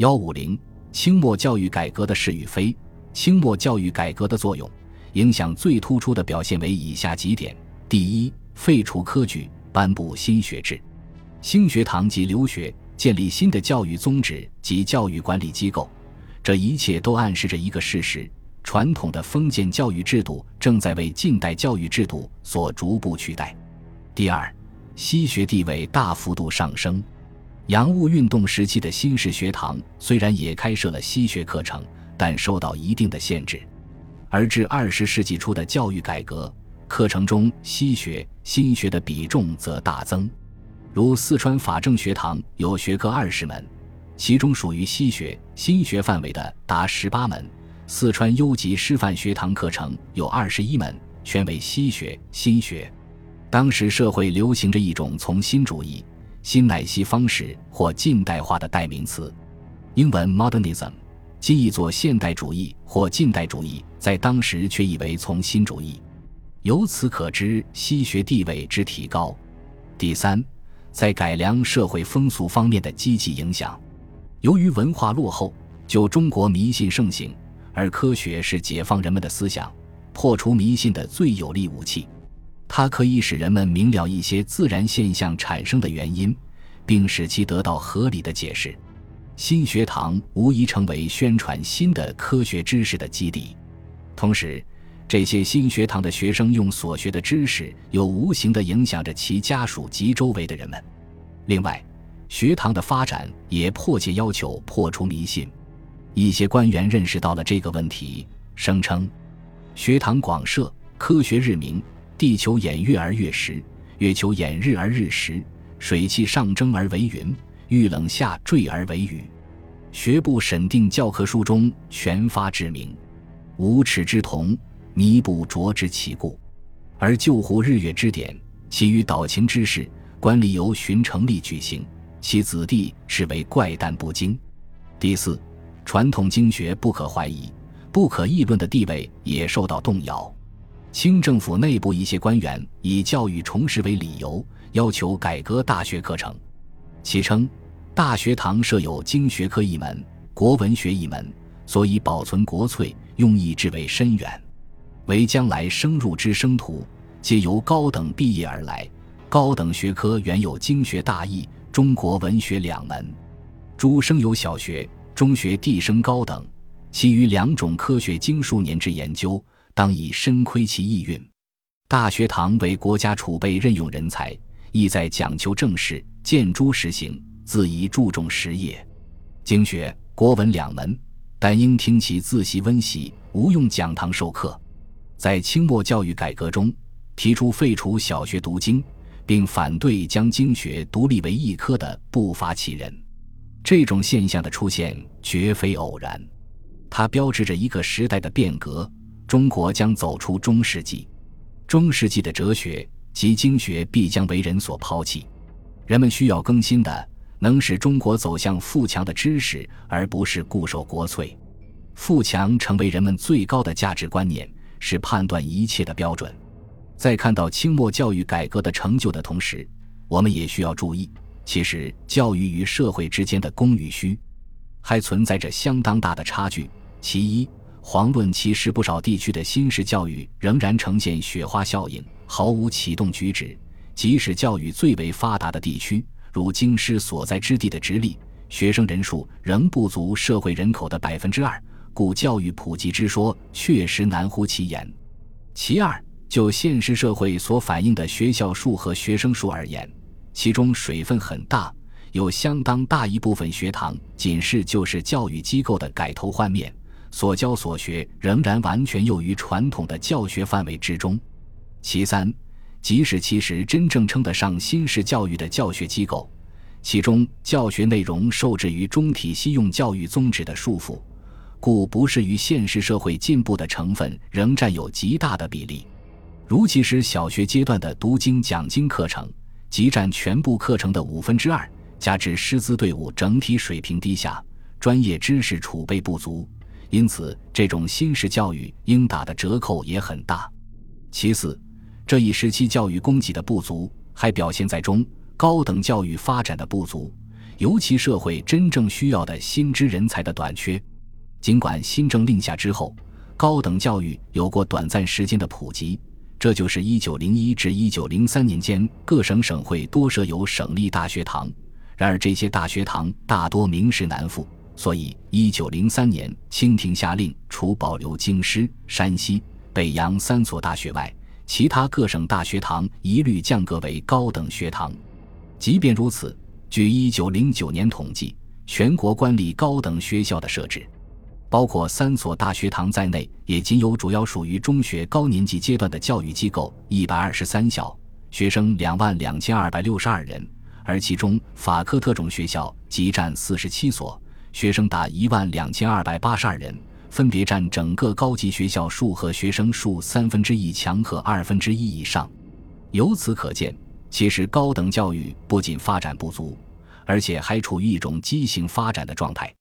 幺五零，清末教育改革的是与非。清末教育改革的作用，影响最突出的表现为以下几点：第一，废除科举，颁布新学制，兴学堂及留学，建立新的教育宗旨及教育管理机构。这一切都暗示着一个事实：传统的封建教育制度正在为近代教育制度所逐步取代。第二，西学地位大幅度上升。洋务运动时期的新式学堂虽然也开设了西学课程，但受到一定的限制；而至二十世纪初的教育改革，课程中西学、新学的比重则大增。如四川法政学堂有学科二十门，其中属于西学、新学范围的达十八门；四川优级师范学堂课程有二十一门，全为西学、新学。当时社会流行着一种从新主义。新乃西方式或近代化的代名词，英文 modernism，今译作现代主义或近代主义，在当时却译为从新主义。由此可知西学地位之提高。第三，在改良社会风俗方面的积极影响。由于文化落后，就中国迷信盛行，而科学是解放人们的思想、破除迷信的最有力武器。它可以使人们明了一些自然现象产生的原因，并使其得到合理的解释。新学堂无疑成为宣传新的科学知识的基地。同时，这些新学堂的学生用所学的知识，又无形地影响着其家属及周围的人们。另外，学堂的发展也迫切要求破除迷信。一些官员认识到了这个问题，声称：“学堂广设，科学日明。”地球掩月而月食，月球掩日而日食，水气上蒸而为云，遇冷下坠而为雨。学部审定教科书中全发之名，无耻之童，弥补拙之其故。而救护日月之典，其余导晴之事，官吏由荀成立举行，其子弟视为怪诞不经。第四，传统经学不可怀疑、不可议论的地位也受到动摇。清政府内部一些官员以教育重实为理由，要求改革大学课程。其称，大学堂设有经学科一门、国文学一门，所以保存国粹，用意至为深远。为将来升入之生徒，皆由高等毕业而来。高等学科原有经学大义、中国文学两门，诸生有小学、中学递升高等，其余两种科学经数年之研究。当以深窥其意蕴。大学堂为国家储备任用人才，意在讲求政事，见诸实行，自宜注重实业。经学、国文两门，但应听其自习温习，无用讲堂授课。在清末教育改革中，提出废除小学读经，并反对将经学独立为一科的不乏其人。这种现象的出现绝非偶然，它标志着一个时代的变革。中国将走出中世纪，中世纪的哲学及经学必将为人所抛弃。人们需要更新的、能使中国走向富强的知识，而不是固守国粹。富强成为人们最高的价值观念，是判断一切的标准。在看到清末教育改革的成就的同时，我们也需要注意，其实教育与社会之间的供与需，还存在着相当大的差距。其一。遑论其实，不少地区的新式教育仍然呈现雪花效应，毫无启动举止。即使教育最为发达的地区，如京师所在之地的直隶，学生人数仍不足社会人口的百分之二，故教育普及之说确实难乎其言。其二，就现实社会所反映的学校数和学生数而言，其中水分很大，有相当大一部分学堂仅是就是教育机构的改头换面。所教所学仍然完全囿于传统的教学范围之中。其三，即使其实真正称得上新式教育的教学机构，其中教学内容受制于中体西用教育宗旨的束缚，故不适于现实社会进步的成分仍占有极大的比例。如其实小学阶段的读经讲经课程，即占全部课程的五分之二，加之师资队伍整体水平低下，专业知识储备不足。因此，这种新式教育应打的折扣也很大。其次，这一时期教育供给的不足，还表现在中高等教育发展的不足，尤其社会真正需要的新知人才的短缺。尽管新政令下之后，高等教育有过短暂时间的普及，这就是1901至1903年间各省省会多设有省立大学堂。然而这些大学堂大多名实难副，所以1903年清廷下令，除保留京师、山西、北洋三所大学外，其他各省大学堂一律降格为高等学堂。即便如此，据1909年统计，全国官立高等学校的设置，包括三所大学堂在内，也仅有主要属于中学高年级阶段的教育机构一百二十三校，学生两万两千二百六十二人。而其中，法科特种学校即占四十七所，学生达一万两千二百八十二人，分别占整个高级学校数和学生数三分之一强和二分之一以上。由此可见，其实高等教育不仅发展不足，而且还处于一种畸形发展的状态。